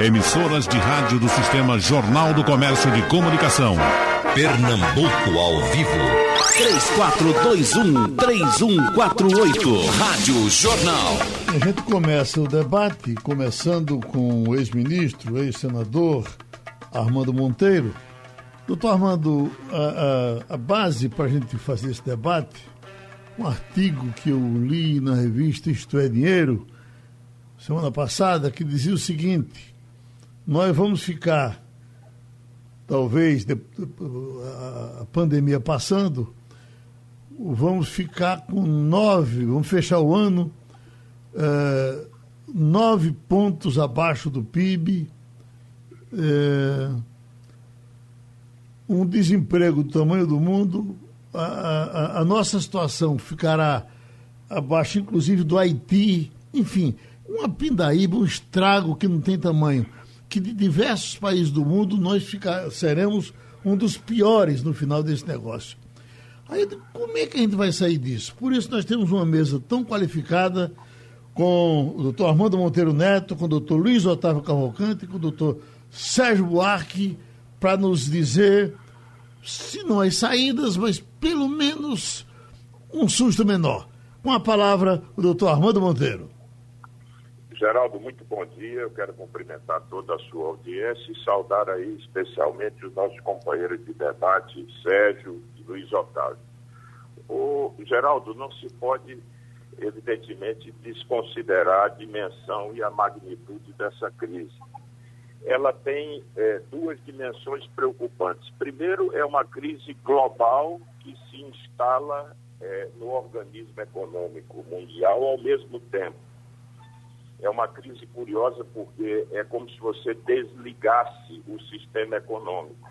Emissoras de rádio do Sistema Jornal do Comércio de Comunicação. Pernambuco ao vivo. 3421-3148. Rádio Jornal. A gente começa o debate, começando com o ex-ministro, ex-senador Armando Monteiro. Doutor Armando, a, a, a base para a gente fazer esse debate, um artigo que eu li na revista Isto é Dinheiro, semana passada, que dizia o seguinte: nós vamos ficar, talvez, a pandemia passando, vamos ficar com nove, vamos fechar o ano é, nove pontos abaixo do PIB, é, um desemprego do tamanho do mundo, a, a, a nossa situação ficará abaixo, inclusive, do Haiti, enfim, uma pindaíba, um estrago que não tem tamanho. Que de diversos países do mundo nós ficar, seremos um dos piores no final desse negócio. Aí, como é que a gente vai sair disso? Por isso nós temos uma mesa tão qualificada com o doutor Armando Monteiro Neto, com o doutor Luiz Otávio Cavalcante, com o doutor Sérgio Buarque, para nos dizer, se não as saídas, mas pelo menos um susto menor. Com a palavra, o doutor Armando Monteiro. Geraldo, muito bom dia. Eu quero cumprimentar toda a sua audiência e saudar aí especialmente os nossos companheiros de debate, Sérgio e Luiz Otávio. O Geraldo, não se pode, evidentemente, desconsiderar a dimensão e a magnitude dessa crise. Ela tem é, duas dimensões preocupantes. Primeiro, é uma crise global que se instala é, no organismo econômico mundial ao mesmo tempo é uma crise curiosa porque é como se você desligasse o sistema econômico.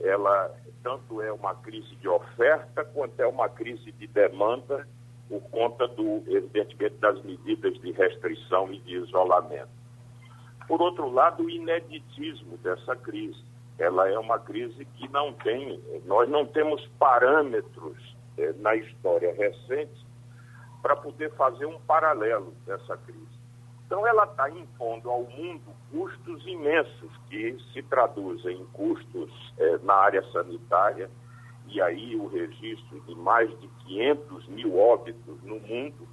Ela tanto é uma crise de oferta quanto é uma crise de demanda por conta do, evidentemente, das medidas de restrição e de isolamento. Por outro lado, o ineditismo dessa crise. Ela é uma crise que não tem, nós não temos parâmetros eh, na história recente para poder fazer um paralelo dessa crise. Então, ela está impondo ao mundo custos imensos, que se traduzem em custos é, na área sanitária, e aí o registro de mais de 500 mil óbitos no mundo.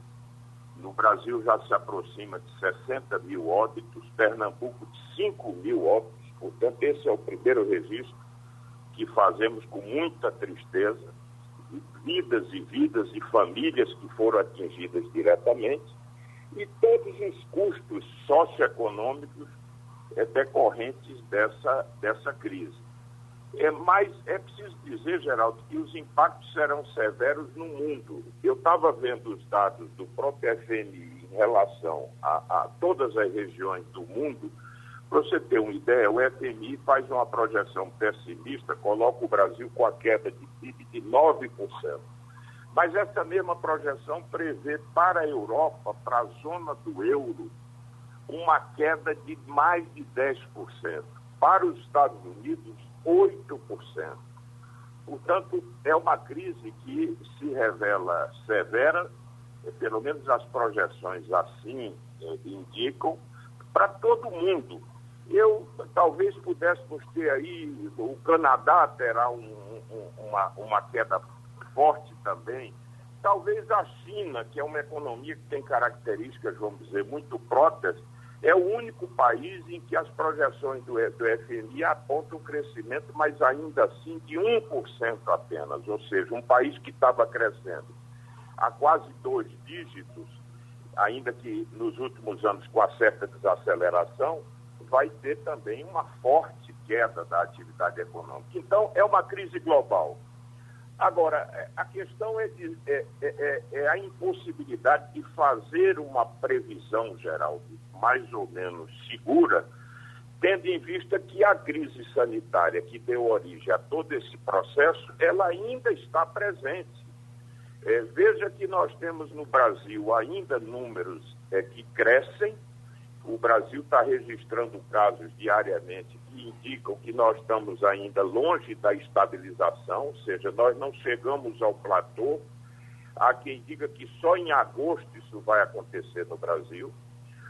No Brasil já se aproxima de 60 mil óbitos, Pernambuco de 5 mil óbitos, portanto, esse é o primeiro registro que fazemos com muita tristeza, vidas e vidas e famílias que foram atingidas diretamente e todos os custos socioeconômicos é, decorrentes dessa, dessa crise. É, mas é preciso dizer, Geraldo, que os impactos serão severos no mundo. Eu estava vendo os dados do próprio FMI em relação a, a todas as regiões do mundo. Para você ter uma ideia, o FMI faz uma projeção pessimista, coloca o Brasil com a queda de PIB de 9%. Mas essa mesma projeção prevê para a Europa, para a zona do euro, uma queda de mais de 10%. Para os Estados Unidos, 8%. Portanto, é uma crise que se revela severa, pelo menos as projeções assim eh, indicam, para todo mundo. Eu talvez pudéssemos ter aí, o Canadá terá um, um, uma, uma queda forte também. Talvez a China, que é uma economia que tem características, vamos dizer, muito próprias, é o único país em que as projeções do, do FMI apontam um crescimento, mas ainda assim de 1% apenas, ou seja, um país que estava crescendo a quase dois dígitos, ainda que nos últimos anos com a certa desaceleração, vai ter também uma forte queda da atividade econômica. Então, é uma crise global. Agora, é, a questão é, de, é, é, é, é, a impossibilidade de fazer uma previsão geral, mais ou menos segura, tendo em vista que a crise sanitária que deu origem a todo esse processo, ela ainda está presente. É, veja que nós temos no Brasil ainda números que crescem, o Brasil está registrando casos diariamente indicam que nós estamos ainda longe da estabilização, ou seja, nós não chegamos ao platô. Há quem diga que só em agosto isso vai acontecer no Brasil.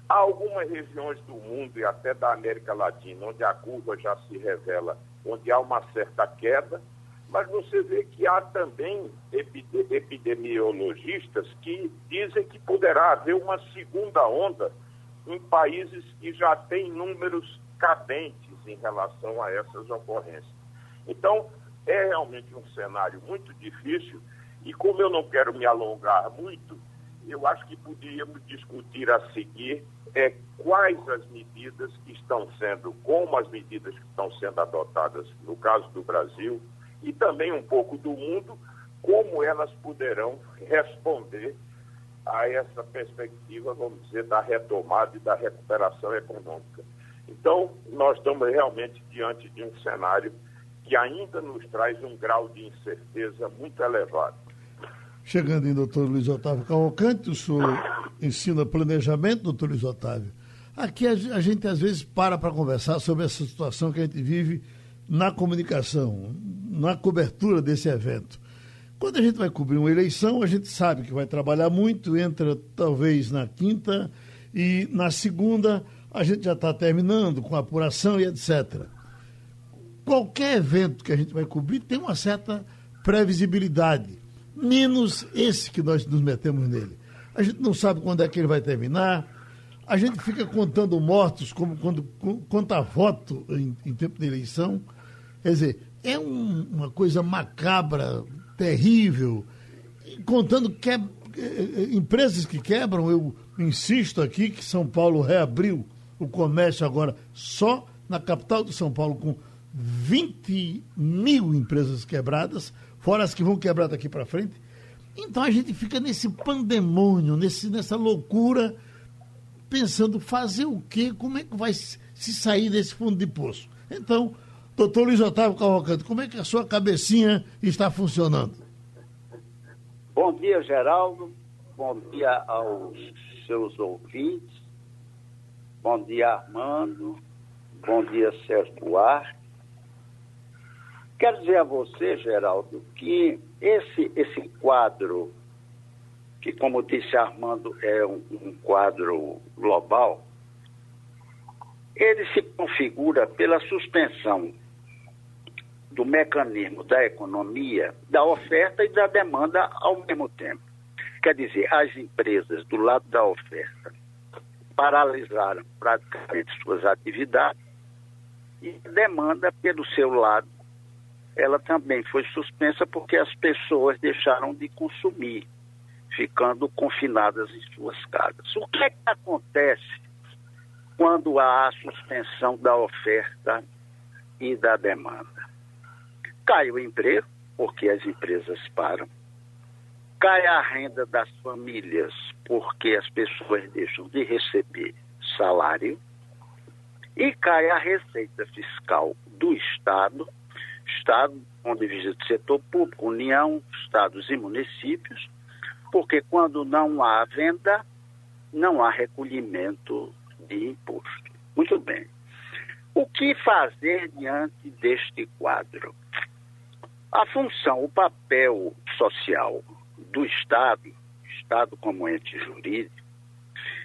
Há algumas regiões do mundo e até da América Latina onde a curva já se revela, onde há uma certa queda, mas você vê que há também epidemiologistas que dizem que poderá haver uma segunda onda em países que já têm números cadentes em relação a essas ocorrências. Então, é realmente um cenário muito difícil e como eu não quero me alongar muito, eu acho que poderíamos discutir a seguir é, quais as medidas que estão sendo, como as medidas que estão sendo adotadas no caso do Brasil e também um pouco do mundo, como elas poderão responder a essa perspectiva, vamos dizer, da retomada e da recuperação econômica. Então, nós estamos realmente diante de um cenário que ainda nos traz um grau de incerteza muito elevado. Chegando em doutor Luiz Otávio Cavalcante, o senhor ensina planejamento, doutor Luiz Otávio. Aqui a, gente às vezes para para conversar sobre essa situação que a gente vive na comunicação, na cobertura desse evento. Quando a gente vai cobrir uma eleição, a gente sabe que vai trabalhar muito, entra talvez na quinta e na segunda a gente já está terminando com apuração e etc. Qualquer evento que a gente vai cobrir tem uma certa previsibilidade menos esse que nós nos metemos nele. A gente não sabe quando é que ele vai terminar, a gente fica contando mortos como quando conta voto em, em tempo de eleição. Quer dizer, é um, uma coisa macabra, terrível, contando que, é, é, empresas que quebram, eu insisto aqui que São Paulo reabriu o comércio agora só na capital de São Paulo com 20 mil empresas quebradas, fora as que vão quebrar daqui para frente. Então a gente fica nesse pandemônio, nesse, nessa loucura, pensando fazer o quê? Como é que vai se sair desse fundo de poço? Então, doutor Luiz Otávio Cavalcante, como é que a sua cabecinha está funcionando? Bom dia, Geraldo. Bom dia aos seus ouvintes. Bom dia, Armando. Bom dia, Sérgio Buarque. Quero dizer a você, Geraldo, que esse, esse quadro, que como disse Armando, é um, um quadro global, ele se configura pela suspensão do mecanismo da economia, da oferta e da demanda ao mesmo tempo. Quer dizer, as empresas do lado da oferta paralisaram praticamente suas atividades e a demanda, pelo seu lado, ela também foi suspensa porque as pessoas deixaram de consumir, ficando confinadas em suas casas. O que é que acontece quando há a suspensão da oferta e da demanda? Cai o emprego, porque as empresas param. Cai a renda das famílias, porque as pessoas deixam de receber salário. E cai a receita fiscal do Estado, Estado, onde visita o setor público, União, Estados e municípios, porque quando não há venda, não há recolhimento de imposto. Muito bem. O que fazer diante deste quadro? A função, o papel social do Estado, Estado como ente jurídico,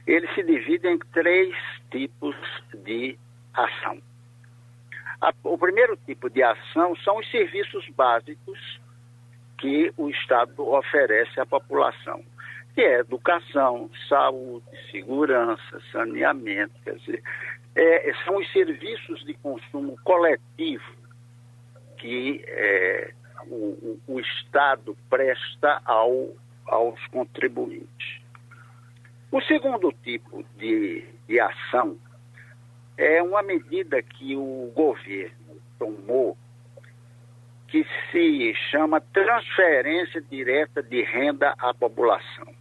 ele se divide em três tipos de ação. A, o primeiro tipo de ação são os serviços básicos que o Estado oferece à população, que é educação, saúde, segurança, saneamento, quer dizer, é, são os serviços de consumo coletivo que é, o, o, Estado presta ao, aos contribuintes. O segundo tipo de, de ação é uma medida que o governo tomou que se chama transferência direta de renda à população.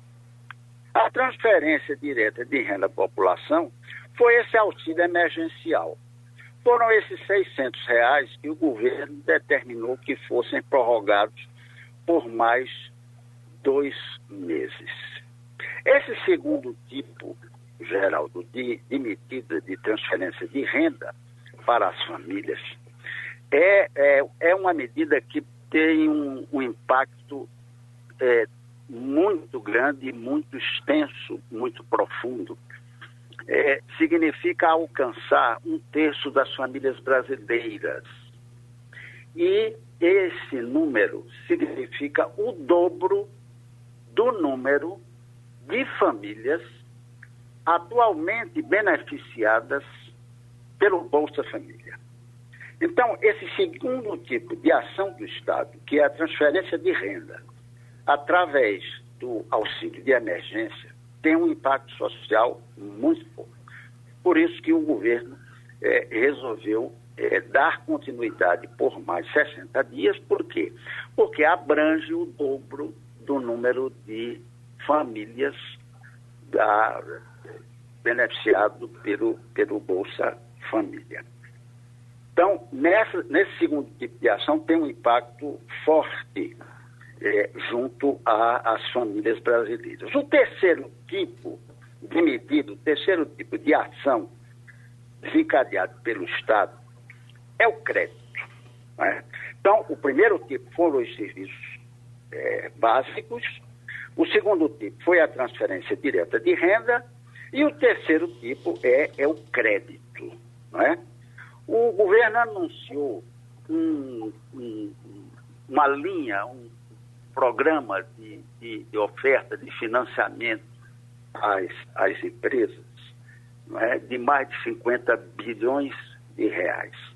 A transferência direta de renda à população foi esse auxílio emergencial. Foram esses 600 reais que o governo determinou que fossem prorrogados por mais dois meses. Esse segundo tipo Geraldo, de, de medida de transferência de renda para as famílias, é, é, é uma medida que tem um, um impacto é, muito grande, muito extenso, muito profundo. é, significa alcançar um terço das famílias brasileiras. E esse número significa o dobro do número de famílias atualmente beneficiadas pelo Bolsa Família. Então, esse segundo tipo de ação do Estado, que é a transferência de renda através do auxílio de emergência, tem um impacto social muito forte. Por isso que o governo é, resolveu é, dar continuidade por mais 60 dias. Por quê? Porque abrange o dobro do número de famílias da, beneficiado pelo, pelo Bolsa Família. Então, nessa, nesse segundo tipo de ação tem um impacto forte é, junto às famílias brasileiras. O terceiro tipo de medida, o terceiro tipo de ação desencadeado pelo Estado é o crédito. Né? Então, o primeiro tipo foram os serviços é, básicos, o segundo tipo foi a transferência direta de renda e o terceiro tipo é, é o crédito. Não é? O governo anunciou um, um, uma linha, um programa de, de, de, oferta de financiamento às, às empresas é? de mais de 50 bilhões de reais.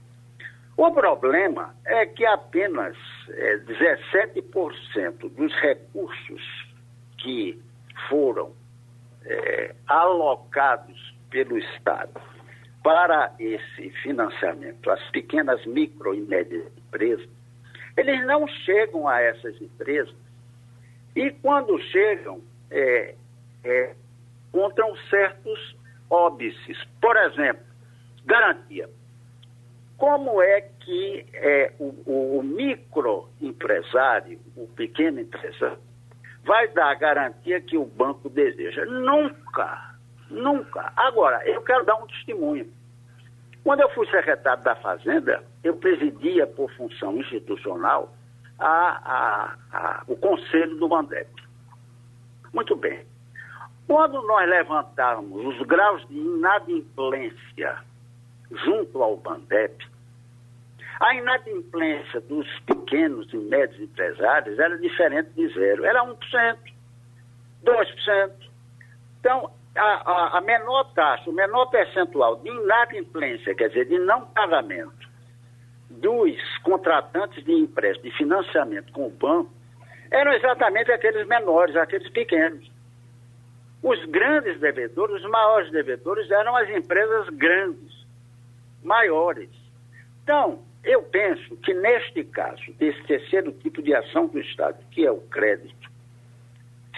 O problema é que apenas é, 17% dos recursos que foram é, alocados pelo Estado para esse financiamento, as pequenas, micro e médias empresas, eles não chegam a essas empresas e, quando chegam, é, é, encontram certos óbices. Por exemplo, garantia. Como é que é, o, o microempresário, o pequeno empresário, vai dar a garantia que o banco deseja? Nunca, nunca. Agora, eu quero dar um testemunho. Quando eu fui secretário da Fazenda, eu presidia por função institucional a, a, a, o conselho do Bandep. Muito bem. Quando nós levantarmos os graus de inadimplência junto ao Bandep, a inadimplência dos pequenos e médios empresários era diferente de zero, era 1%, 2%. Então, a, a, a menor taxa, o menor percentual de inadimplência, quer dizer, de não pagamento dos contratantes de empréstimo, de financiamento com o banco, eram exatamente aqueles menores, aqueles pequenos. Os grandes devedores, os maiores devedores eram as empresas grandes, maiores. Então, eu penso que neste caso, desse terceiro tipo de ação do Estado, que é o crédito,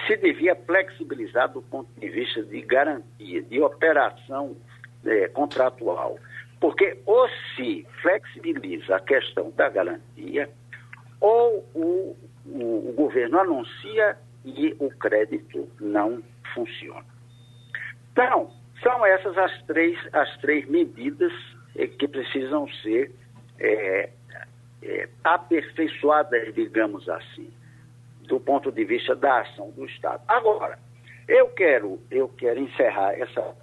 se devia flexibilizar do ponto de vista de garantia, de operação é, contratual. Porque ou se flexibiliza a questão da garantia, ou o, o, o governo anuncia e o crédito não funciona. Então, são essas as três, as três medidas que precisam ser é, é, aperfeiçoadas, digamos assim, do ponto de vista da ação do Estado. Agora, eu quero, eu quero encerrar essa.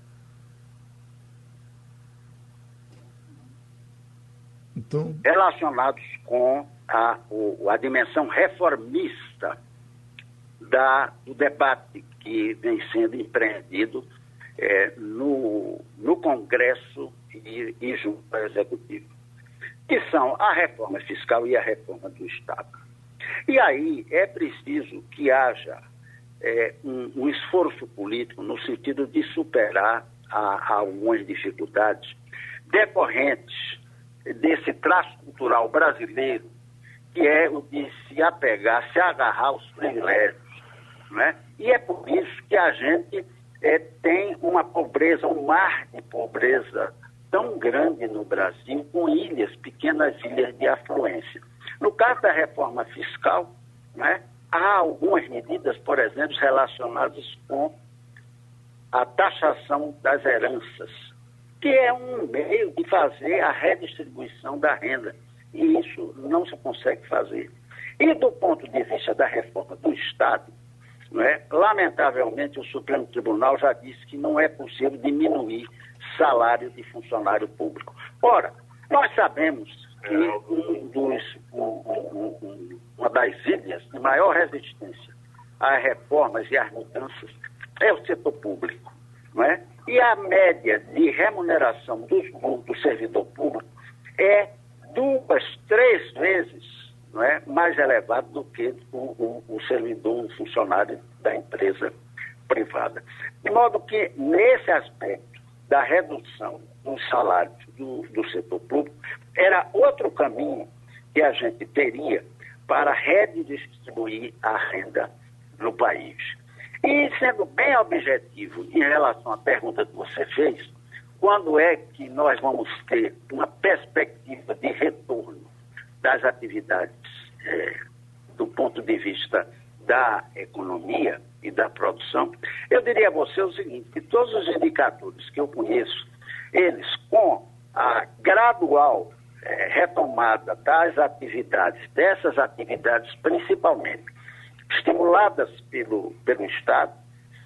Então... Relacionados com a, o, a dimensão reformista da, do debate que vem sendo empreendido é, no, no Congresso e, junto ao Executivo, que são a reforma fiscal e a reforma do Estado. E aí é preciso que haja é, um, um, esforço político no sentido de superar a, a algumas dificuldades decorrentes desse traço cultural brasileiro, que é o de se apegar, se agarrar aos privilégios né? E é por isso que a gente é, tem uma pobreza, um mar de pobreza tão grande no Brasil, com ilhas, pequenas ilhas de afluência. No caso da reforma fiscal, né, há algumas medidas, por exemplo, relacionadas com a taxação das heranças, que é um meio de fazer a redistribuição da renda. E isso não se consegue fazer. E do ponto de vista da reforma do Estado, Não é? Lamentavelmente, o Supremo Tribunal já disse que não é possível diminuir salário de funcionário público. Ora, nós sabemos que um dos, um, um, uma das ilhas de maior resistência às reformas e às mudanças é o setor público. Não é? E a média de remuneração do, do servidor público é duas, três vezes não é, mais elevado do que o, o, o servidor, o funcionário da empresa privada. De modo que, nesse aspecto da redução dos salários do, do setor público, era outro caminho que a gente teria para redistribuir a renda no país. E sendo bem objetivo em relação à pergunta que você fez, quando é que nós vamos ter uma perspectiva de retorno das atividades é, do ponto de vista da economia e da produção? Eu diria a você o seguinte, que todos os indicadores que eu conheço, eles com a gradual é, retomada das atividades, dessas atividades principalmente, estimuladas pelo, pelo Estado,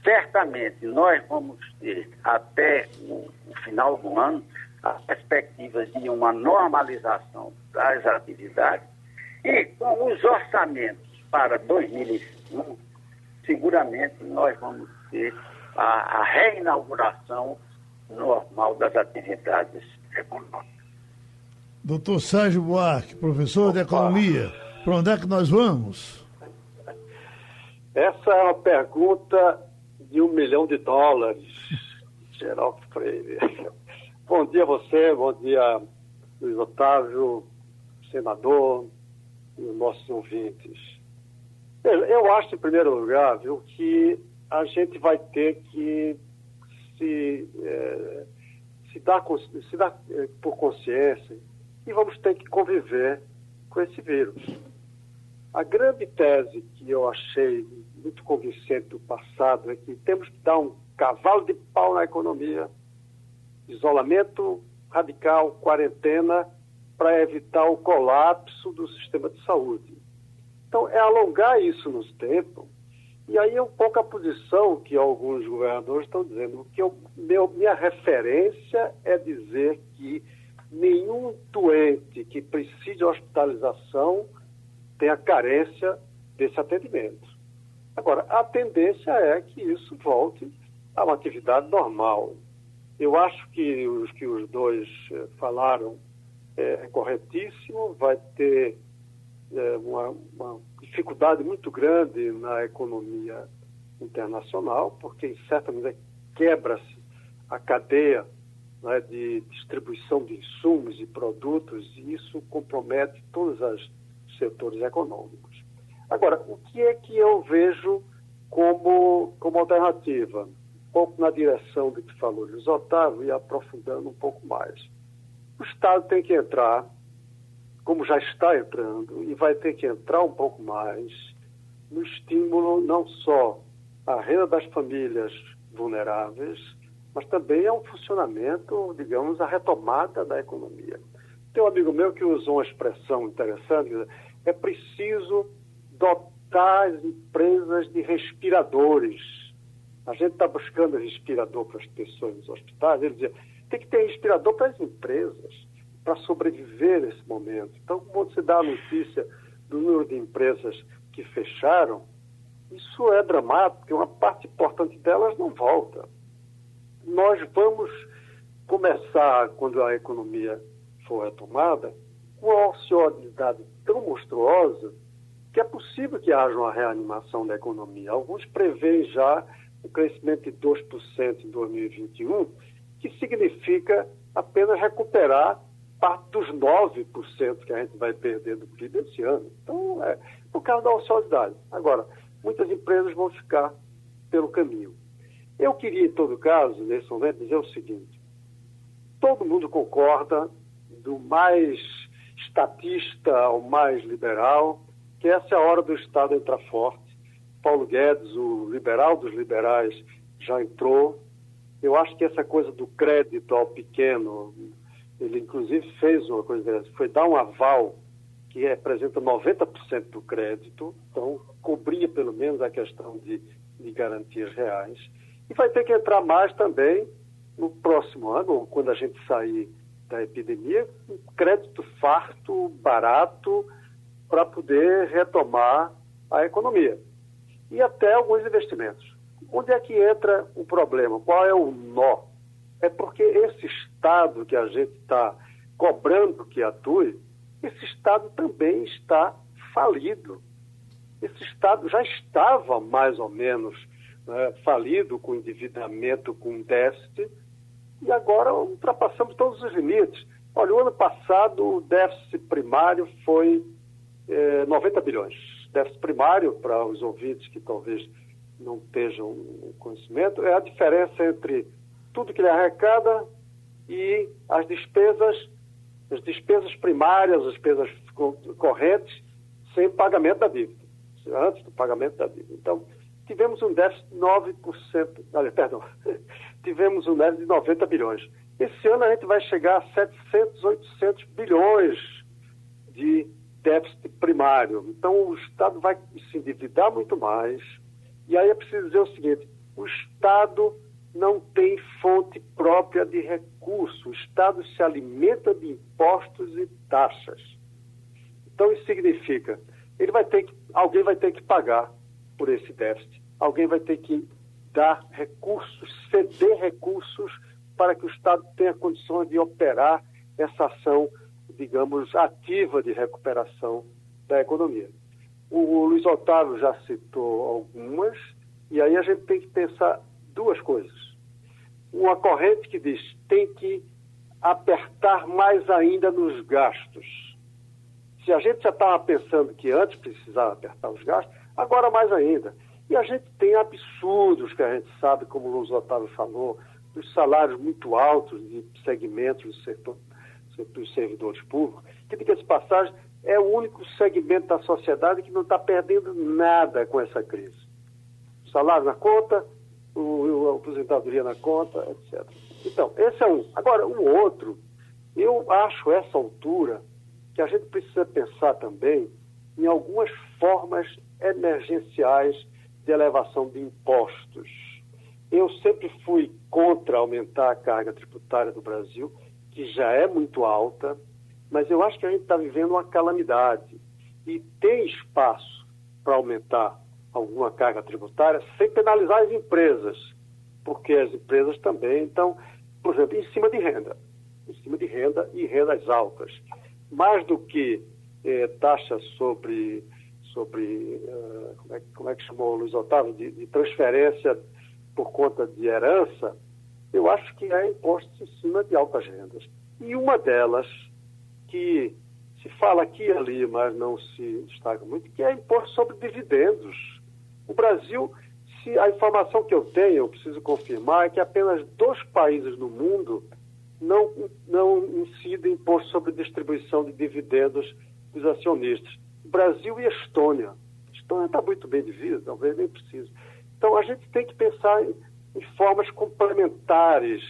certamente nós vamos ter até o, o final do ano as perspectivas de uma normalização das atividades e com os orçamentos para 2021, seguramente nós vamos ter a, a reinauguração normal das atividades econômicas. Doutor Sérgio Buarque, professor Opa. de Economia, para onde é que nós vamos? Essa é uma pergunta de um milhão de dólares, Geraldo Freire. Bom dia a você, bom dia Luiz Otávio, senador e os nossos ouvintes. Eu acho, em primeiro lugar, viu, que a gente vai ter que se, é, se, dar, se dar é, por consciência e vamos ter que conviver com esse vírus. A grande tese que eu achei muito convincente do passado é que temos que dar um cavalo de pau na economia, isolamento radical, quarentena, para evitar o colapso do sistema de saúde. Então, é alongar isso nos tempos, e aí é um pouco a posição que alguns governadores estão dizendo, que eu, meu, minha referência é dizer que nenhum doente que precise de hospitalização tenha carência desse atendimento. Agora, a tendência é que isso volte a uma atividade normal. Eu acho que os que os dois eh, falaram é, é corretíssimo, vai ter é, uma, uma dificuldade muito grande na economia internacional, porque, em certa medida, quebra-se a cadeia né, de distribuição de insumos e produtos, e isso compromete todos os setores econômicos. Agora, o que é que eu vejo como, como alternativa? Um pouco na direção do que falou Luiz Otávio e aprofundando um pouco mais. O Estado tem que entrar, como já está entrando, e vai ter que entrar um pouco mais no estímulo não só à renda das famílias vulneráveis, mas também um funcionamento, digamos, a retomada da economia. Tem um amigo meu que usou uma expressão interessante, é preciso dotar as empresas de respiradores. A gente está buscando respirador para as pessoas nos hospitais, ele dizia, tem que ter respirador para as empresas, para sobreviver nesse momento. Então, quando você dá a notícia do número de empresas que fecharam, isso é dramático, porque uma parte importante delas não volta nós vamos começar, quando a economia for retomada, com uma ociosidade tão monstruosa que é possível que haja uma reanimação da economia. Alguns preveem já um crescimento de 2% em 2021, que significa apenas recuperar parte dos 9% que a gente vai perder do PIB esse ano. Então, é por causa da ociosidade. Agora, muitas empresas vão ficar pelo caminho. Eu queria, em todo caso, nesse momento, dizer o seguinte: todo mundo concorda, do mais estatista ao mais liberal, que essa é a hora do Estado entrar forte. Paulo Guedes, o liberal dos liberais, já entrou. Eu acho que essa coisa do crédito ao pequeno, ele inclusive fez uma coisa dessa, foi dar um aval que representa 90% do crédito, então cobria pelo menos a questão de, de garantias reais. E vai ter que entrar mais também no próximo ano, quando a gente sair da epidemia, um crédito farto, barato, para poder retomar a economia. E até alguns investimentos. Onde é que entra o problema? Qual é o nó? É porque esse Estado que a gente está cobrando que atue, esse Estado também está falido. Esse Estado já estava mais ou menos né, falido, com endividamento, com déficit, e agora ultrapassamos todos os limites. Olha, o ano passado o déficit primário foi eh, 90 bilhões. Déficit primário, para os ouvintes que talvez não estejam conhecimento, é a diferença entre tudo que ele arrecada e as despesas, as despesas primárias, as despesas correntes, sem pagamento da dívida, antes do pagamento da dívida. Então, tivemos um déficit de 9%, olha, perdão, tivemos um déficit de 90 bilhões. Esse ano a gente vai chegar a 700, 800 bilhões de déficit primário. Então o Estado vai se endividar muito mais. E aí é preciso dizer o seguinte: o Estado não tem fonte própria de recurso. O Estado se alimenta de impostos e taxas. Então isso significa, ele vai ter que, alguém vai ter que pagar por esse déficit. Alguém vai ter que dar recursos, ceder recursos para que o Estado tenha condições de operar essa ação, digamos, ativa de recuperação da economia. O Luiz Otávio já citou algumas, e aí a gente tem que pensar duas coisas. Uma corrente que diz tem que apertar mais ainda nos gastos. Se a gente já estava pensando que antes precisava apertar os gastos, agora mais ainda. E a gente tem absurdos que a gente sabe, como o Luiz Otávio falou, dos salários muito altos de segmentos do setor, dos servidores públicos, que, diga de passagem, é o único segmento da sociedade que não está perdendo nada com essa crise. Salário na conta, o, a aposentadoria na conta, etc. Então, esse é um. Agora, o outro, eu acho essa altura que a gente precisa pensar também em algumas formas emergenciais de elevação de impostos. Eu sempre fui contra aumentar a carga tributária do Brasil, que já é muito alta, mas eu acho que a gente está vivendo uma calamidade e tem espaço para aumentar alguma carga tributária sem penalizar as empresas, porque as empresas também estão, por exemplo, em cima de renda, em cima de renda e rendas altas. Mais do que eh, taxas sobre sobre, uh, como, é, como, é, que chamou o Luiz Otávio, de, de, transferência por conta de herança, eu acho que é imposto em cima de altas rendas. E uma delas, que se fala aqui e ali, mas não se destaca muito, que é imposto sobre dividendos. O Brasil, se a informação que eu tenho, eu preciso confirmar, é que apenas dois países no mundo não, não incidem imposto sobre distribuição de dividendos dos acionistas. Brasil e Estônia. Estônia está muito bem de vida, talvez nem precise. Então, a gente tem que pensar em, em formas complementares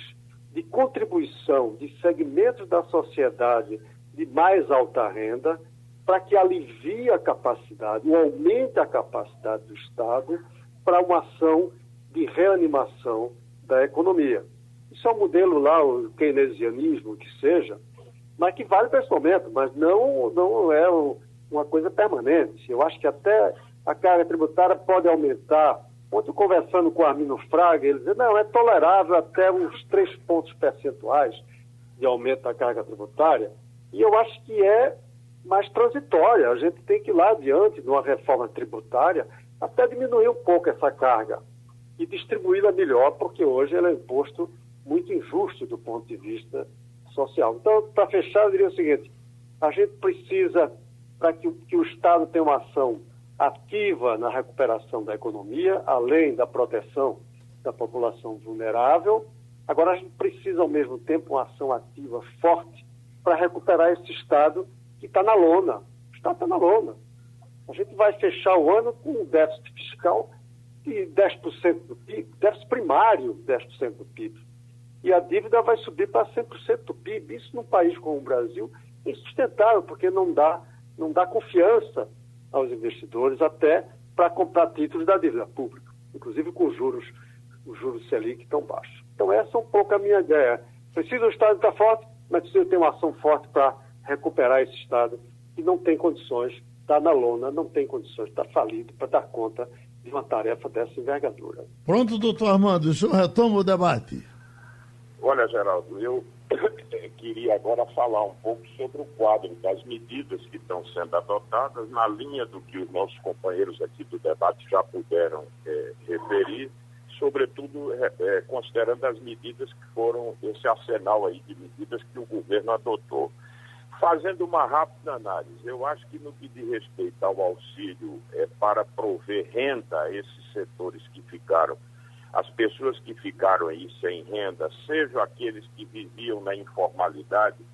de contribuição de segmentos da sociedade de mais alta renda para que alivie a capacidade, ou aumente a capacidade do Estado para uma ação de reanimação da economia. Isso é um modelo lá, o keynesianismo, que seja, mas que vale para esse momento, mas não, não é uma coisa permanente. Eu acho que até a carga tributária pode aumentar. Ontem, conversando com o Armino Fraga, ele dizia, não, é tolerável até uns três pontos percentuais de aumento da carga tributária. E eu acho que é mais transitória. A gente tem que ir lá adiante, numa reforma tributária, até diminuir um pouco essa carga e distribuí-la melhor, porque hoje ela é um imposto muito injusto do ponto de vista social. Então, para fechar, eu diria o seguinte: a gente precisa para que, que o Estado tenha uma ação ativa na recuperação da economia, além da proteção da população vulnerável. Agora, a gente precisa, ao mesmo tempo, uma ação ativa forte para recuperar esse Estado que está na lona. O Estado está na lona. A gente vai fechar o ano com um déficit fiscal de 10% do PIB, déficit primário 10% do PIB. E a dívida vai subir para 100% do PIB. Isso num país como o Brasil é insustentável, porque não dá não dá confiança aos investidores até para comprar títulos da dívida pública, inclusive com juros, os juros Selic tão baixos. Então essa é um pouco a minha ideia. Precisa o Estado estar forte, mas precisa ter uma ação forte para recuperar esse Estado que não tem condições, está na lona, não tem condições, está falido para dar conta de uma tarefa dessa envergadura. Pronto, doutor Armando, o senhor retoma o debate. Olha, Geraldo, eu queria agora falar um pouco sobre o quadro das medidas que estão sendo adotadas, na linha do que os nossos companheiros aqui do debate já puderam é, referir, sobretudo é, considerando as medidas que foram, esse arsenal aí de medidas que o governo adotou. Fazendo uma rápida análise, eu acho que no que diz respeito ao auxílio é, para prover renda a esses setores que ficaram as pessoas que ficaram aí sem renda, sejam aqueles que viviam na informalidade,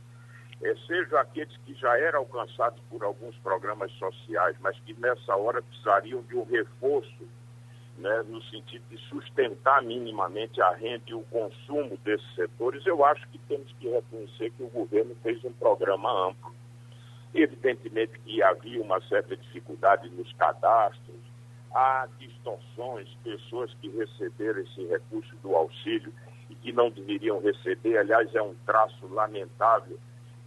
eh, sejam aqueles que já eram alcançados por alguns programas sociais, mas que nessa hora precisariam de um reforço, né, no sentido de sustentar minimamente a renda e o consumo desses setores, eu acho que temos que reconhecer que o governo fez um programa amplo. Evidentemente que havia uma certa dificuldade nos cadastros, há distorções, pessoas que receberam esse recurso do auxílio e que não deveriam receber. Aliás, é um traço lamentável,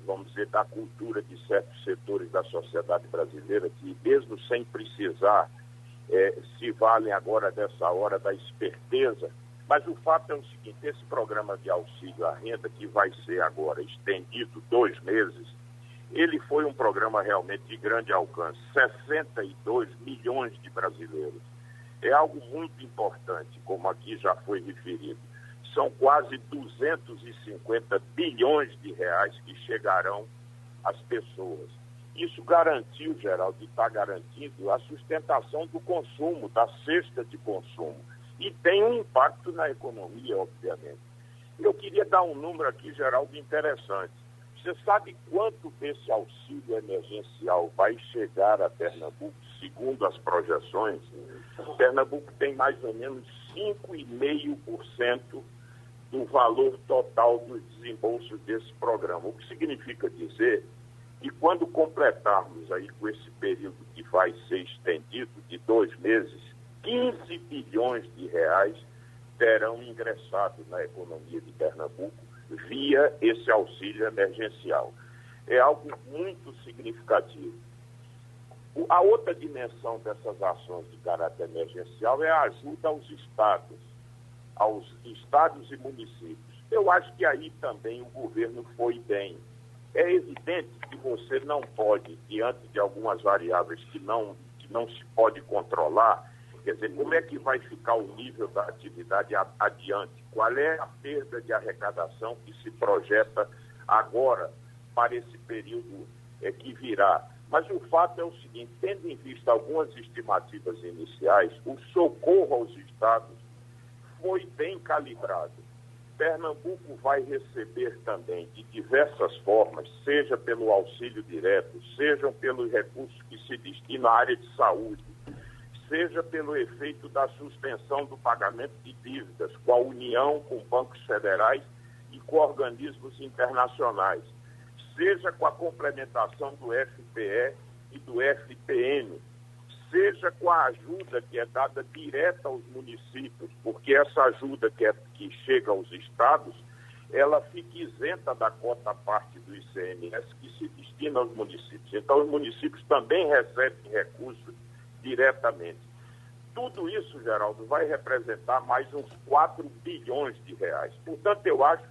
vamos dizer, da cultura de certos setores da sociedade brasileira, que mesmo sem precisar, é, se valem agora dessa hora da esperteza. Mas o fato é o seguinte: esse programa de auxílio à renda, que vai ser agora estendido dois meses, ele foi um programa realmente de grande alcance 62 milhões de brasileiros. É algo muito importante, como aqui já foi referido. São quase 250 bilhões de reais que chegarão às pessoas. Isso garantiu, Geraldo, está garantindo a sustentação do consumo, da cesta de consumo. E tem um impacto na economia, obviamente. Eu queria dar um número aqui, Geraldo, interessante. Você sabe quanto desse auxílio emergencial vai chegar a Pernambuco, segundo as projeções? Pernambuco tem mais ou menos 5,5% do valor total dos desembolsos desse programa. O que significa dizer que quando completarmos aí com esse período que vai ser estendido de dois meses, 15 bilhões de reais terão ingressado na economia de Pernambuco via esse auxílio emergencial. É algo muito significativo. A outra dimensão dessas ações de caráter emergencial é a ajuda aos estados, aos estados e municípios. Eu acho que aí também o governo foi bem. É evidente que você não pode, diante de algumas variáveis que não, que não se pode controlar, Quer dizer, como é que vai ficar o nível da atividade adiante? Qual é a perda de arrecadação que se projeta agora para esse período é, que virá? Mas o fato é o seguinte: tendo em vista algumas estimativas iniciais, o socorro aos estados foi bem calibrado. Pernambuco vai receber também de diversas formas, seja pelo auxílio direto, seja pelos recursos que se destinam à área de saúde, seja pelo efeito da suspensão do pagamento de dívidas com a União, com bancos federais e com organismos internacionais, seja com a complementação do FPE e do FPN, seja com a ajuda que é dada direta aos municípios, porque essa ajuda que, é, que chega aos estados, ela fica isenta da cota parte do ICMS que se destina aos municípios. Então, os municípios também recebem recursos diretamente. Tudo isso, Geraldo, vai representar mais uns 4 bilhões de reais. Portanto, eu acho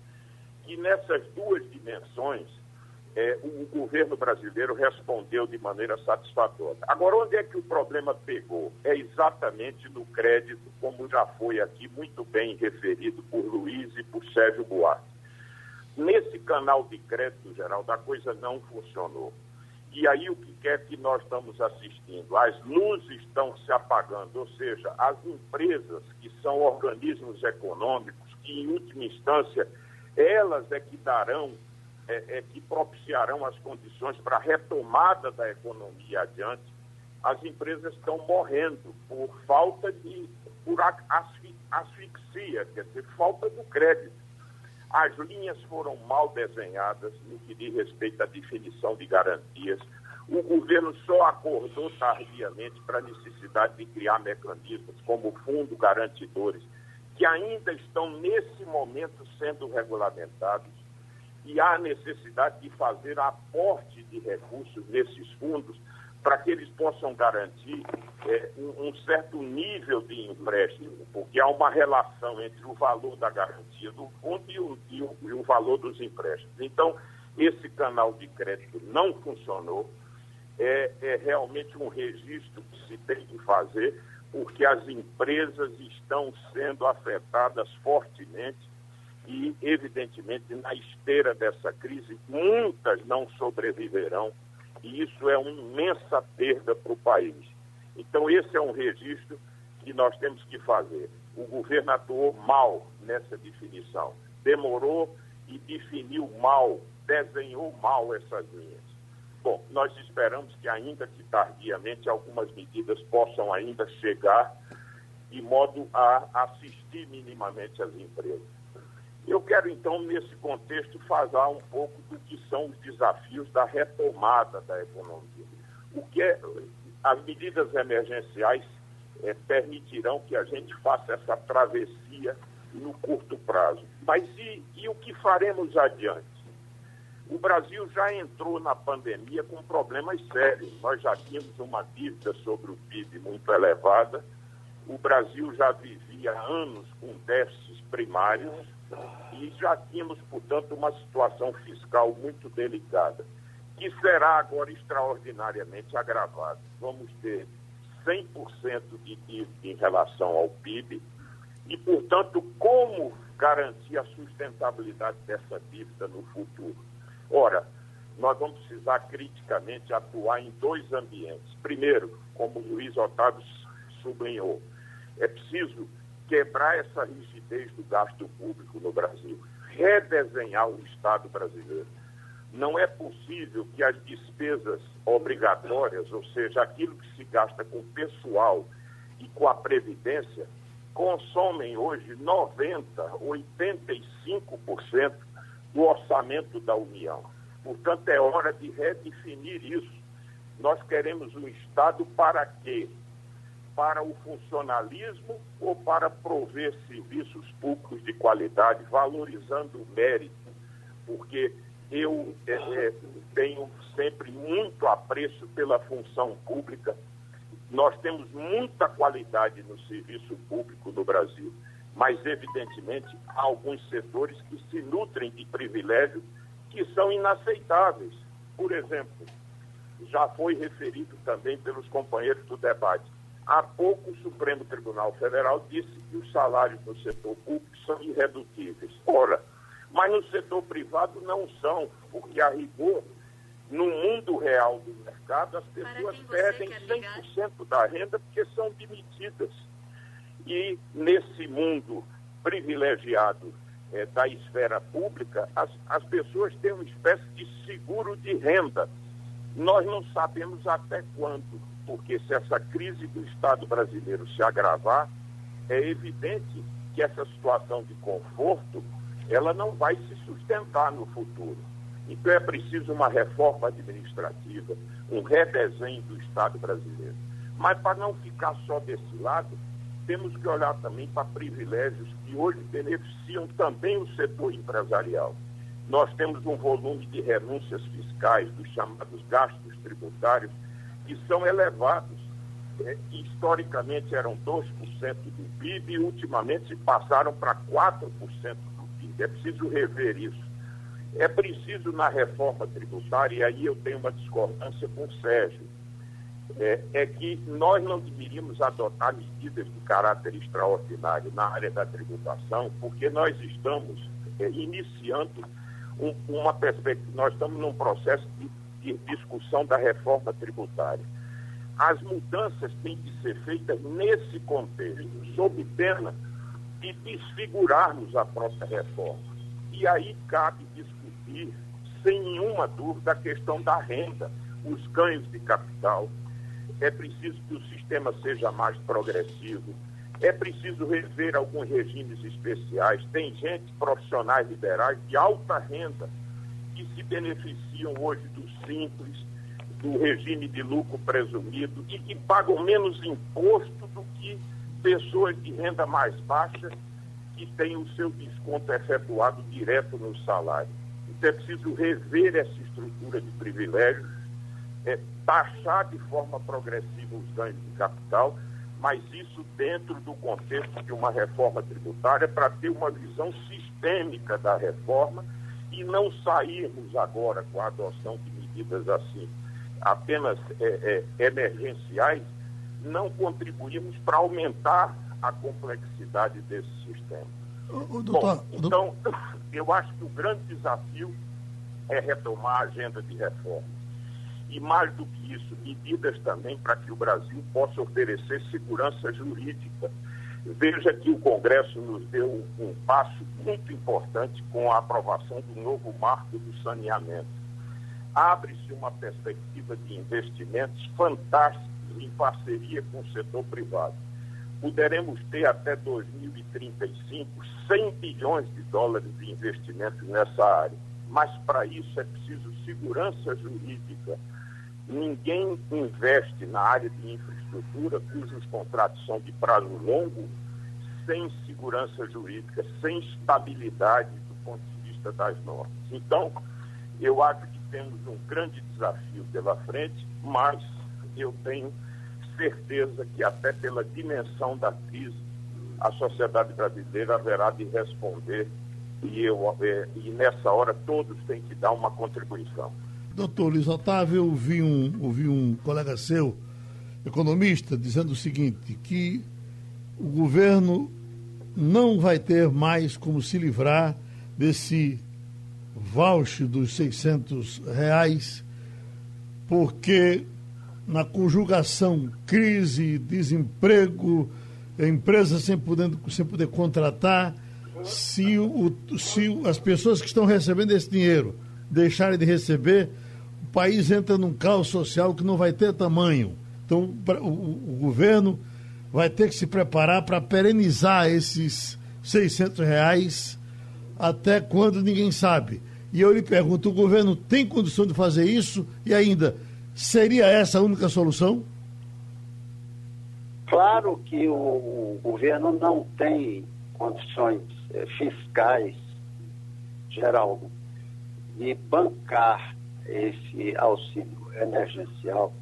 que nessas duas dimensões, é, o governo brasileiro respondeu de maneira satisfatória. Agora, onde é que o problema pegou? É exatamente no crédito, como já foi aqui muito bem referido por Luiz e por Sérgio Buarque. Nesse canal de crédito, Geraldo, a coisa não funcionou. E aí o que é que nós estamos assistindo? As luzes estão se apagando, ou seja, as empresas que são organismos econômicos, que em última instância elas é que darão, é, é que propiciarão as condições para a retomada da economia adiante, as empresas estão morrendo por falta de, por asfixia, quer dizer, falta do crédito. As linhas foram mal desenhadas no que diz respeito à definição de garantias. O governo só acordou tardiamente para a necessidade de criar mecanismos como Fundo Garantidores, que ainda estão nesse momento sendo regulamentados, e há necessidade de fazer aporte de recursos nesses fundos para que eles possam garantir é, um, um, certo nível de empréstimo, porque há uma relação entre o valor da garantia do fundo e o, e o, e o valor dos empréstimos. Então, esse canal de crédito não funcionou. É, é realmente um registro que se tem que fazer, porque as empresas estão sendo afetadas fortemente e, evidentemente, na esteira dessa crise, muitas não sobreviverão e isso é uma imensa perda para o país. Então, esse é um registro que nós temos que fazer. O governo atuou mal nessa definição, demorou e definiu mal, desenhou mal essas linhas. Bom, nós esperamos que, ainda que tardiamente, algumas medidas possam ainda chegar de modo a assistir minimamente as empresas. Eu quero, então, nesse contexto, falar um pouco do que são os desafios da retomada da economia. O que é, as medidas emergenciais é, permitirão que a gente faça essa travessia no curto prazo. Mas e, e o que faremos adiante? O Brasil já entrou na pandemia com problemas sérios. Nós já tínhamos uma dívida sobre o PIB muito elevada. O Brasil já vivia anos com déficits primários e já tínhamos, portanto, uma situação fiscal muito delicada, que será agora extraordinariamente agravada. Vamos ter 100% de dívida em relação ao PIB e, portanto, como garantir a sustentabilidade dessa dívida no futuro? Ora, nós vamos precisar criticamente atuar em dois ambientes. Primeiro, como o Luiz Otávio sublinhou, é preciso quebrar essa rigidez do gasto público no Brasil, redesenhar o Estado brasileiro. Não é possível que as despesas obrigatórias, ou seja, aquilo que se gasta com pessoal e com a previdência, consomem hoje 90%, 85% do orçamento da União. Portanto, é hora de redefinir isso. Nós queremos um Estado para quê? Para o funcionalismo ou para prover serviços públicos de qualidade, valorizando o mérito, porque eu é, é, tenho sempre muito apreço pela função pública. Nós temos muita qualidade no serviço público no Brasil, mas, evidentemente, há alguns setores que se nutrem de privilégios que são inaceitáveis. Por exemplo, já foi referido também pelos companheiros do debate Há pouco o Supremo Tribunal Federal disse que os salários no setor público são irredutíveis. Ora, mas no setor privado não são, porque a rigor, no mundo real do mercado, as pessoas perdem 100% da renda porque são demitidas. E nesse mundo privilegiado é, da esfera pública, as, as pessoas têm uma espécie de seguro de renda. Nós não sabemos até quando porque se essa crise do Estado brasileiro se agravar, é evidente que essa situação de conforto ela não vai se sustentar no futuro. Então é preciso uma reforma administrativa, um redesenho do Estado brasileiro. Mas para não ficar só desse lado, temos que olhar também para privilégios que hoje beneficiam também o setor empresarial. Nós temos um volume de renúncias fiscais, dos chamados gastos tributários, que são elevados. É, historicamente eram 2% do PIB e ultimamente passaram para 4% do PIB. É preciso rever isso. É preciso, na reforma tributária, e aí eu tenho uma discordância com o Sérgio, é, é, que nós não deveríamos adotar medidas de caráter extraordinário na área da tributação, porque nós estamos é, iniciando um, uma perspectiva, nós estamos num processo de discussão da reforma tributária. As mudanças têm que ser feitas nesse contexto, sob pena de desfigurarmos a própria reforma. E aí cabe discutir, sem nenhuma dúvida, a questão da renda, os ganhos de capital. É preciso que o sistema seja mais progressivo. É preciso rever alguns regimes especiais. Tem gente, profissionais liberais de alta renda, que se beneficiam hoje do simples, do regime de lucro presumido e que pagam menos imposto do que pessoas de renda mais baixa que têm o seu desconto efetuado direto no salário. Então é preciso rever essa estrutura de privilégios, é, taxar de forma progressiva os ganhos de capital, mas isso dentro do contexto de uma reforma tributária para ter uma visão sistêmica da reforma e não sairmos agora com a adoção de medidas assim apenas é, é, emergenciais, não contribuímos para aumentar a complexidade desse sistema. O, o doutor, Bom, então, eu acho que o grande desafio é retomar a agenda de reforma. E mais do que isso, medidas também para que o Brasil possa oferecer segurança jurídica. Veja que o Congresso nos deu um passo muito importante com a aprovação do novo marco do saneamento abre-se uma perspectiva de investimentos fantásticos em parceria com o setor privado. Poderemos ter até 2035 100 bilhões de dólares de investimentos nessa área. Mas para isso é preciso segurança jurídica. Ninguém investe na área de infraestrutura cujos contratos são de prazo longo sem segurança jurídica, sem estabilidade do ponto de vista das normas. Então, eu acho que temos um grande desafio pela frente, mas eu tenho certeza que até pela dimensão da crise, a sociedade brasileira haverá de responder e, eu, é, e nessa hora todos têm que dar uma contribuição. Doutor Luiz Otávio, eu ouvi um, ouvi um colega seu, economista, dizendo o seguinte, que o governo não vai ter mais como se livrar desse voucher dos 600 reais, porque na conjugação crise, desemprego, empresas sem poder, sem poder contratar, se, o, se as pessoas que estão recebendo esse dinheiro deixarem de receber, o país entra num caos social que não vai ter tamanho. Então, o, o governo vai ter que se preparar para perenizar esses 600 reais até quando ninguém sabe. E eu lhe pergunto: o governo tem condição de fazer isso? E ainda, seria essa a única solução? Claro que o, governo não tem condições eh, fiscais, Geraldo, de bancar esse auxílio emergencial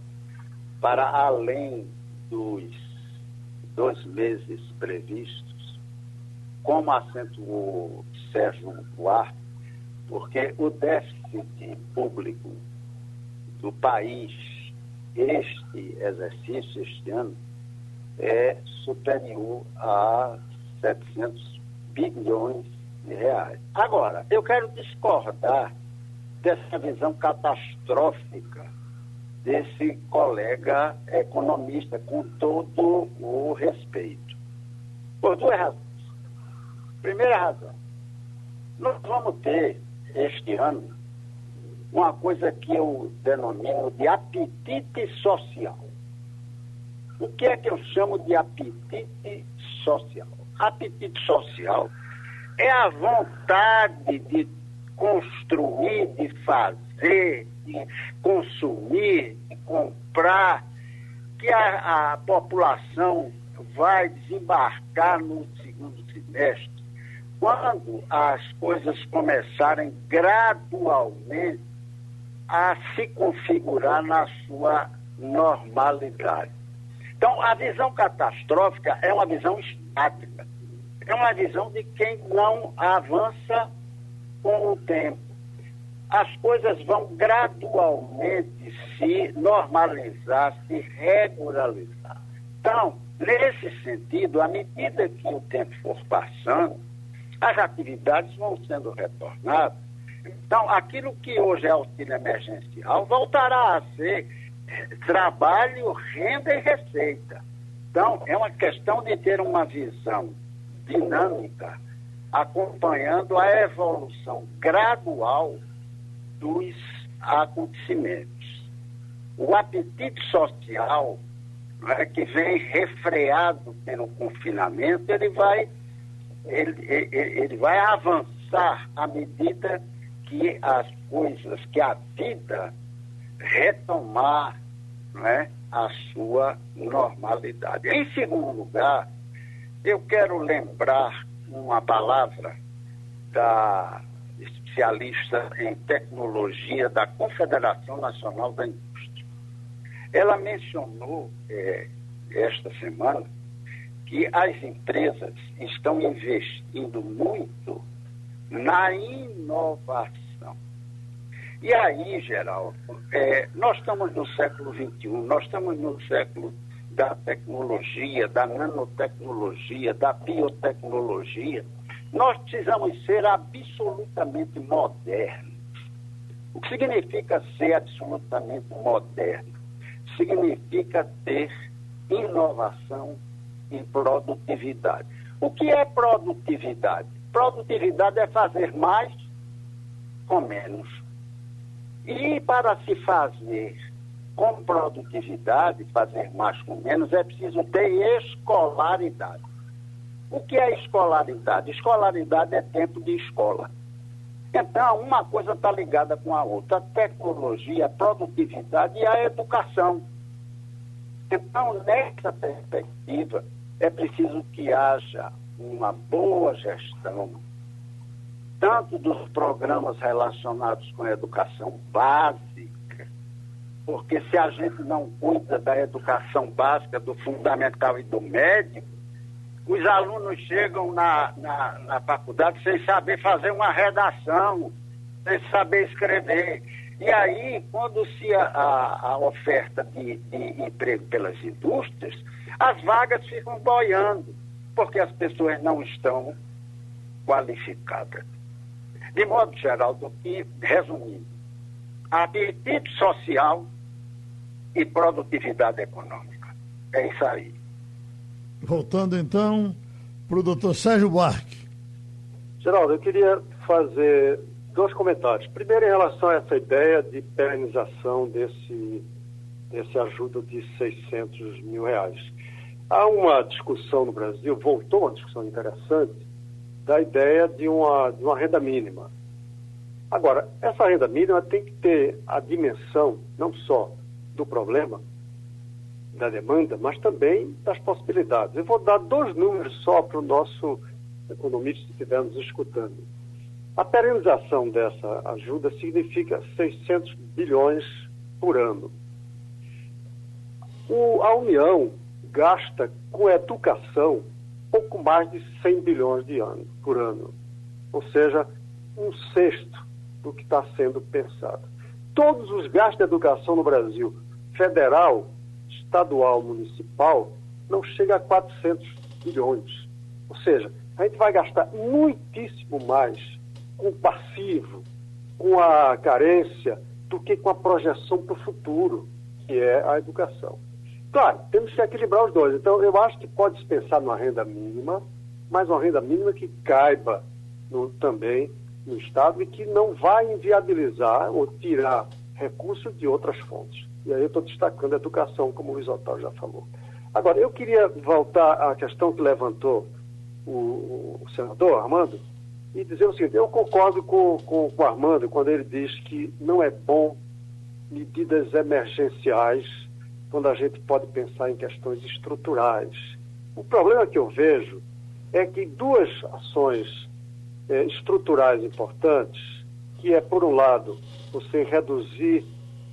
para além dos dois meses previstos, como acentuou Sérgio Buarque, porque o déficit público do país, este exercício, este ano, é superior a 700 bilhões de reais. Agora, eu quero discordar dessa visão catastrófica desse colega economista, com todo o respeito. Por duas razões. Primeira razão, nós vamos ter este ano uma coisa que eu denomino de apetite social. O que é que eu chamo de apetite social? Apetite social é a vontade de construir, de fazer, consumir, comprar, que a, a população vai desembarcar no segundo semestre quando as coisas começarem gradualmente a se configurar na sua normalidade. Então, a visão catastrófica é uma visão estática, é uma visão de quem não avança com o tempo. As coisas vão gradualmente se normalizar, se regularizar. Então, nesse sentido, à medida que o tempo for passando, as atividades vão sendo retornadas. Então, aquilo que hoje é auxílio emergencial voltará a ser trabalho, renda e receita. Então, é uma questão de ter uma visão dinâmica, acompanhando a evolução gradual dos acontecimentos. O apetite social, é, que vem refreado pelo confinamento, ele vai ele, ele, ele vai avançar à medida que as coisas, que a vida retomar né, a sua normalidade. Em segundo lugar, eu quero lembrar uma palavra da especialista em tecnologia da Confederação Nacional da Indústria. Ela mencionou é, esta semana que as empresas estão investindo muito na inovação. E aí, Geraldo, é, nós estamos no século XXI, nós estamos no século da tecnologia, da nanotecnologia, da biotecnologia. Nós precisamos ser absolutamente modernos. O que significa ser absolutamente moderno? Significa ter inovação e produtividade. O que é produtividade? Produtividade é fazer mais com menos. E para se fazer com produtividade, fazer mais com menos, é preciso ter escolaridade. O que é escolaridade? Escolaridade é tempo de escola. Então, uma coisa está ligada com a outra: a tecnologia, a produtividade e a educação. Então, nessa perspectiva, é preciso que haja uma boa gestão, tanto dos programas relacionados com a educação básica, porque se a gente não cuida da educação básica, do fundamental e do médio, os alunos chegam na, na, na faculdade sem saber fazer uma redação, sem saber escrever. E aí, quando se a, a, oferta de, de emprego pelas indústrias, as vagas ficam boiando, porque as pessoas não estão qualificadas. De modo geral, do que, resumindo, apetite social e produtividade econômica. É isso aí. Voltando então para o doutor Sérgio Buarque. Geraldo, eu queria fazer dois comentários. Primeiro, em relação a essa ideia de perenização desse, desse ajuda de 600 mil reais. Há uma discussão no Brasil, voltou uma discussão interessante, da ideia de uma, de uma renda mínima. Agora, essa renda mínima tem que ter a dimensão não só do problema, da demanda, mas também das possibilidades. Eu vou dar dois números só para o nosso economista que estiver nos escutando. A perenização dessa ajuda significa 600 bilhões por ano. O, a União gasta com educação pouco mais de 100 bilhões de ano, por ano. Ou seja, um sexto do que está sendo pensado. Todos os gastos de educação no Brasil, federal, estadual, municipal, não chega a 400 bilhões. Ou seja, a gente vai gastar muitíssimo mais com o passivo, com a carência, do que com a projeção para o futuro, que é a educação. Claro, temos que equilibrar os dois. Então, eu acho que pode-se pensar numa renda mínima, mas uma renda mínima que caiba no, também no Estado e que não vai inviabilizar ou tirar recursos de outras fontes. E aí eu estou destacando a educação, como o Luiz Otávio já falou. Agora, eu queria voltar à questão que levantou o, o senador Armando e dizer o seguinte: eu concordo com, com, com o Armando quando ele diz que não é bom medidas emergenciais quando a gente pode pensar em questões estruturais. O problema que eu vejo é que duas ações é, estruturais importantes, que é, por um lado, você reduzir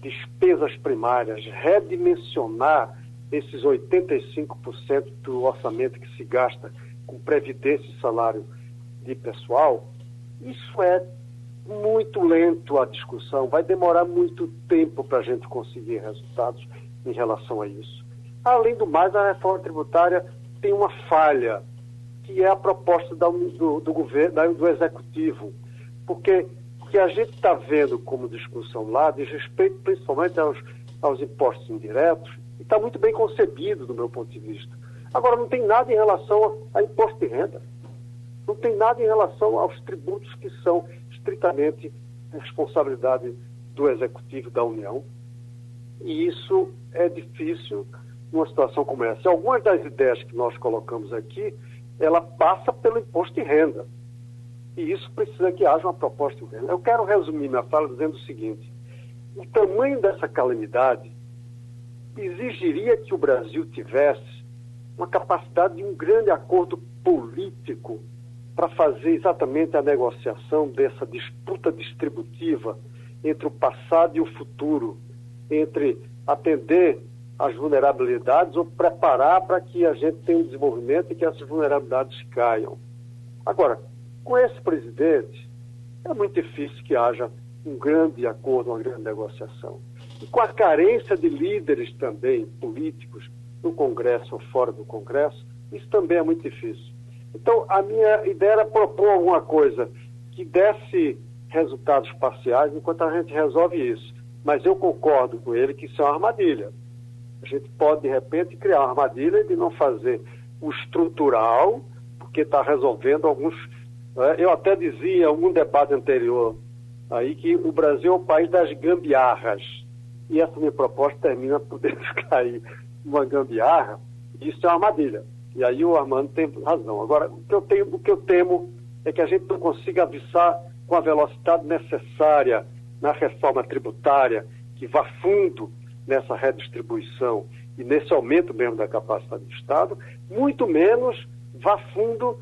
despesas primárias, redimensionar esses 85% do orçamento que se gasta com previdência e salário de pessoal, isso é muito lento a discussão, vai demorar muito tempo para a gente conseguir resultados em relação a isso. Além do mais, a reforma tributária tem uma falha, que é a proposta da, do, do, governo, do executivo, porque que a gente está vendo como discussão lá diz respeito principalmente aos, aos impostos indiretos, e está muito bem concebido do meu ponto de vista. Agora, não tem nada em relação a, a imposto de renda. Não tem nada em relação aos tributos que são estritamente responsabilidade do Executivo da União. E isso é difícil numa situação como essa. Algumas das ideias que nós colocamos aqui, ela passa pelo imposto de renda. E isso precisa que haja uma proposta renda. Eu quero resumir minha fala dizendo o seguinte: o tamanho dessa calamidade exigiria que o Brasil tivesse uma capacidade de um grande acordo político para fazer exatamente a negociação dessa disputa distributiva entre o passado e o futuro, entre atender às vulnerabilidades ou preparar para que a gente tenha um desenvolvimento e que essas vulnerabilidades caiam. Agora, com esse presidente, é muito difícil que haja um grande acordo, uma grande negociação. E com a carência de líderes também políticos no Congresso ou fora do Congresso, isso também é muito difícil. Então, a minha ideia era propor alguma coisa que desse resultados parciais enquanto a gente resolve isso. Mas eu concordo com ele que isso é uma armadilha. A gente pode, de repente, criar uma armadilha de não fazer o estrutural, porque está resolvendo alguns. Né? Eu até dizia em algum debate anterior aí que o Brasil é o país das gambiarras. E essa minha proposta termina podendo cair uma gambiarra, isso é uma armadilha. E aí o Armando tem razão. Agora, o que eu, tenho, o que eu temo é que a gente não consiga avisar com a velocidade necessária na reforma tributária, que vá fundo nessa redistribuição e nesse aumento mesmo da capacidade do Estado, muito menos vá fundo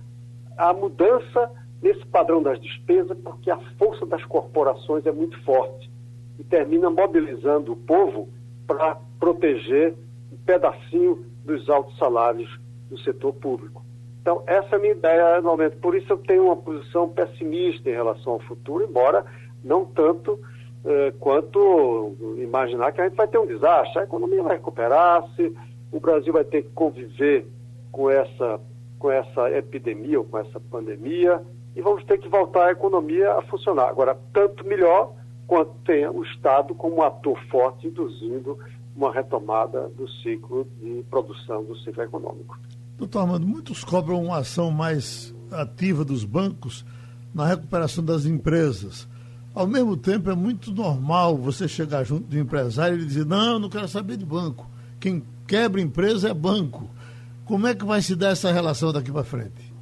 a mudança nesse padrão das despesas, porque a força das corporações é muito forte e termina mobilizando o povo para proteger um pedacinho dos altos salários do setor público. Então, essa é a minha ideia no momento. Por isso eu tenho uma posição pessimista em relação ao futuro, embora não tanto eh, quanto imaginar que a gente vai ter um desastre. A economia vai recuperar-se, o Brasil vai ter que conviver com essa, com essa epidemia ou com essa pandemia e vamos ter que voltar a economia a funcionar. Agora, tanto melhor quanto tenha o Estado como um ator forte induzindo uma retomada do ciclo de produção do ciclo econômico. Doutor Armando, muitos cobram uma ação mais ativa dos bancos na recuperação das empresas. Ao mesmo tempo, é muito normal você chegar junto um empresário e dizer: não, eu não quero saber de banco. Quem quebra empresa é banco. Como é que vai se dar essa relação daqui para frente?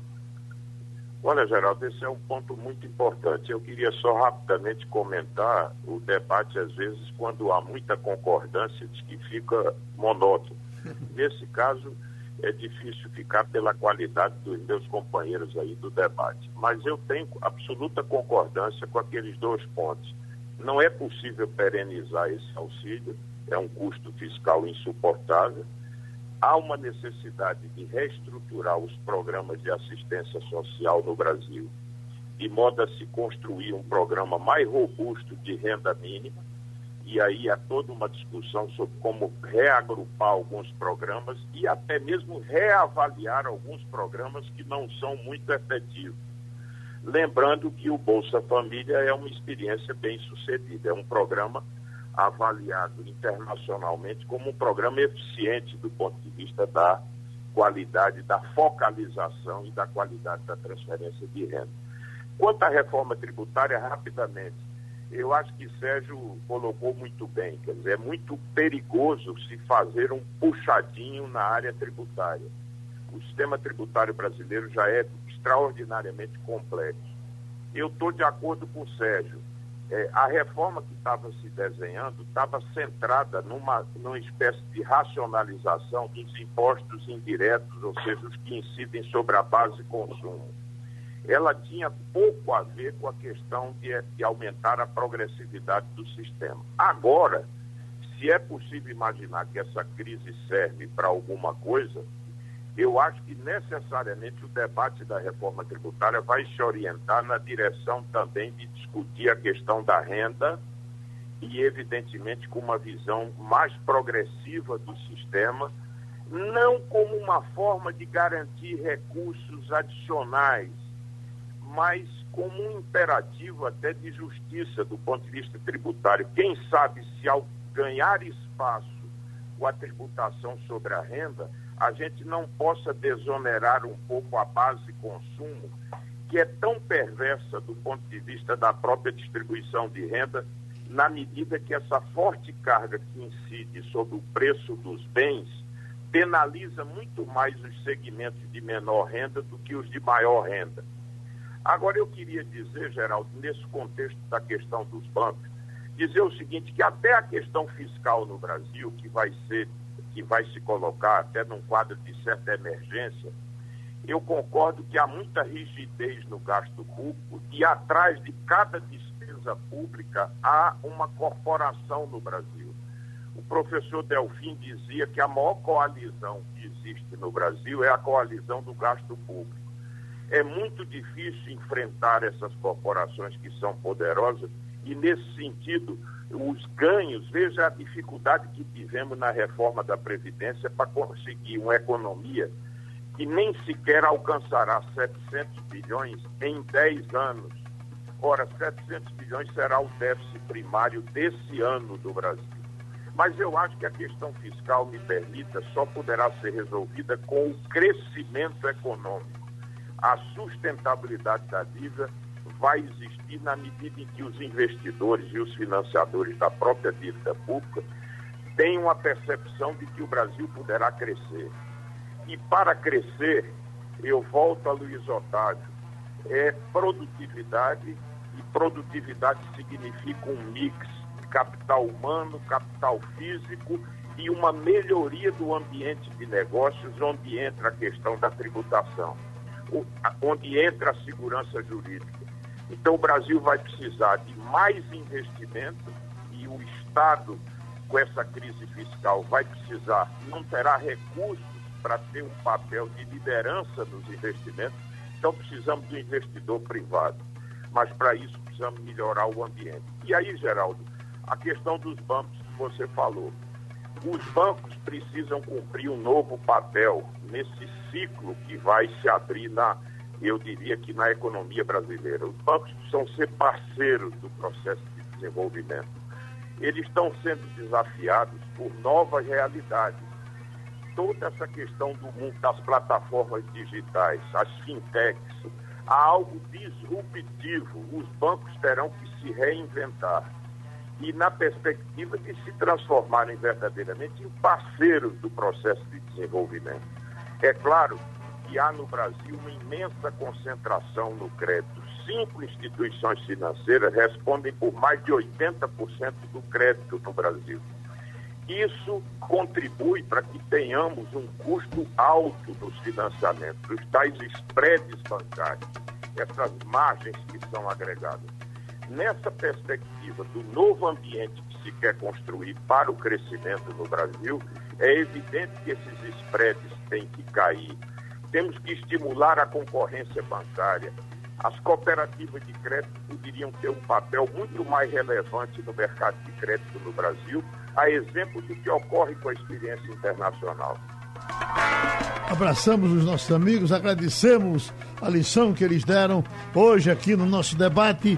Olha, Geraldo, esse é um ponto muito importante. Eu queria só rapidamente comentar o debate, às vezes, quando há muita concordância, de que fica monótono. Nesse caso, é difícil ficar pela qualidade dos meus companheiros aí do debate. Mas eu tenho absoluta concordância com aqueles dois pontos. Não é possível perenizar esse auxílio, é um custo fiscal insuportável. Há uma necessidade de reestruturar os programas de assistência social no Brasil, de modo a se construir um programa mais robusto de renda mínima. E aí há toda uma discussão sobre como reagrupar alguns programas e até mesmo reavaliar alguns programas que não são muito efetivos. Lembrando que o Bolsa Família é uma experiência bem sucedida, é um programa avaliado internacionalmente como um programa eficiente do ponto de vista da qualidade, da focalização e da qualidade da transferência de renda. Quanto à reforma tributária, rapidamente, eu acho que Sérgio colocou muito bem. Quer dizer, é muito perigoso se fazer um puxadinho na área tributária. O sistema tributário brasileiro já é extraordinariamente complexo. Eu estou de acordo com o Sérgio. É, a reforma que estava se desenhando estava centrada numa, numa espécie de racionalização dos impostos indiretos, ou seja, os que incidem sobre a base de consumo ela tinha pouco a ver com a questão de, de aumentar a progressividade do sistema. Agora, se é possível imaginar que essa crise serve para alguma coisa, eu acho que necessariamente o debate da reforma tributária vai se orientar na direção também de discutir a questão da renda e, evidentemente, com uma visão mais progressiva do sistema, não como uma forma de garantir recursos adicionais mas como um imperativo até de justiça do ponto de vista tributário. Quem sabe se ao ganhar espaço com a tributação sobre a renda, a gente não possa desonerar um pouco a base consumo, que é tão perversa do ponto de vista da própria distribuição de renda, na medida que essa forte carga que incide sobre o preço dos bens penaliza muito mais os segmentos de menor renda do que os de maior renda. Agora, eu queria dizer, Geraldo, nesse contexto da questão dos bancos, dizer o seguinte, que até a questão fiscal no Brasil, que vai ser, que vai se colocar até num quadro de certa emergência, eu concordo que há muita rigidez no gasto público e atrás de cada despesa pública há uma corporação no Brasil. O professor Delfim dizia que a maior coalizão que existe no Brasil é a coalizão do gasto público. É muito difícil enfrentar essas corporações que são poderosas e, nesse sentido, os ganhos, veja a dificuldade que tivemos na reforma da Previdência para conseguir uma economia que nem sequer alcançará 700 bilhões em 10 anos. Ora, 700 bilhões será o déficit primário desse ano do Brasil. Mas eu acho que a questão fiscal, me permita, só poderá ser resolvida com o crescimento econômico. A sustentabilidade da dívida vai existir na medida em que os investidores e os financiadores da própria dívida pública tenham a percepção de que o Brasil poderá crescer. E para crescer, eu volto a Luiz Otávio, é produtividade, e produtividade significa um mix de capital humano, capital físico e uma melhoria do ambiente de negócios, onde entra a questão da tributação, onde entra a segurança jurídica. Então, o Brasil vai precisar de mais investimento e o Estado, com essa crise fiscal, vai precisar, não terá recursos para ter um papel de liderança nos investimentos, então precisamos do investidor privado. Mas para isso precisamos melhorar o ambiente. E aí, Geraldo, a questão dos bancos que você falou. Os bancos precisam cumprir um novo papel nesse ciclo que vai se abrir na, eu diria que na economia brasileira. Os bancos precisam ser parceiros do processo de desenvolvimento. Eles estão sendo desafiados por novas realidades toda essa questão do mundo das plataformas digitais, as fintechs, há algo disruptivo. Os bancos terão que se reinventar. E na perspectiva de se transformarem verdadeiramente em parceiros do processo de desenvolvimento. É claro que há no Brasil uma imensa concentração no crédito. Cinco instituições financeiras respondem por mais de 80% do crédito no Brasil. Isso contribui para que tenhamos um custo alto dos financiamentos, os tais spreads bancários, essas margens que são agregadas. Nessa perspectiva do novo ambiente que se quer construir para o crescimento no Brasil, é evidente que esses spreads têm que cair. Temos que estimular a concorrência bancária. As cooperativas de crédito poderiam ter um papel muito mais relevante no mercado de crédito no Brasil, a exemplo do que ocorre com a experiência internacional. Abraçamos os nossos amigos, agradecemos a lição que eles deram hoje aqui no nosso debate.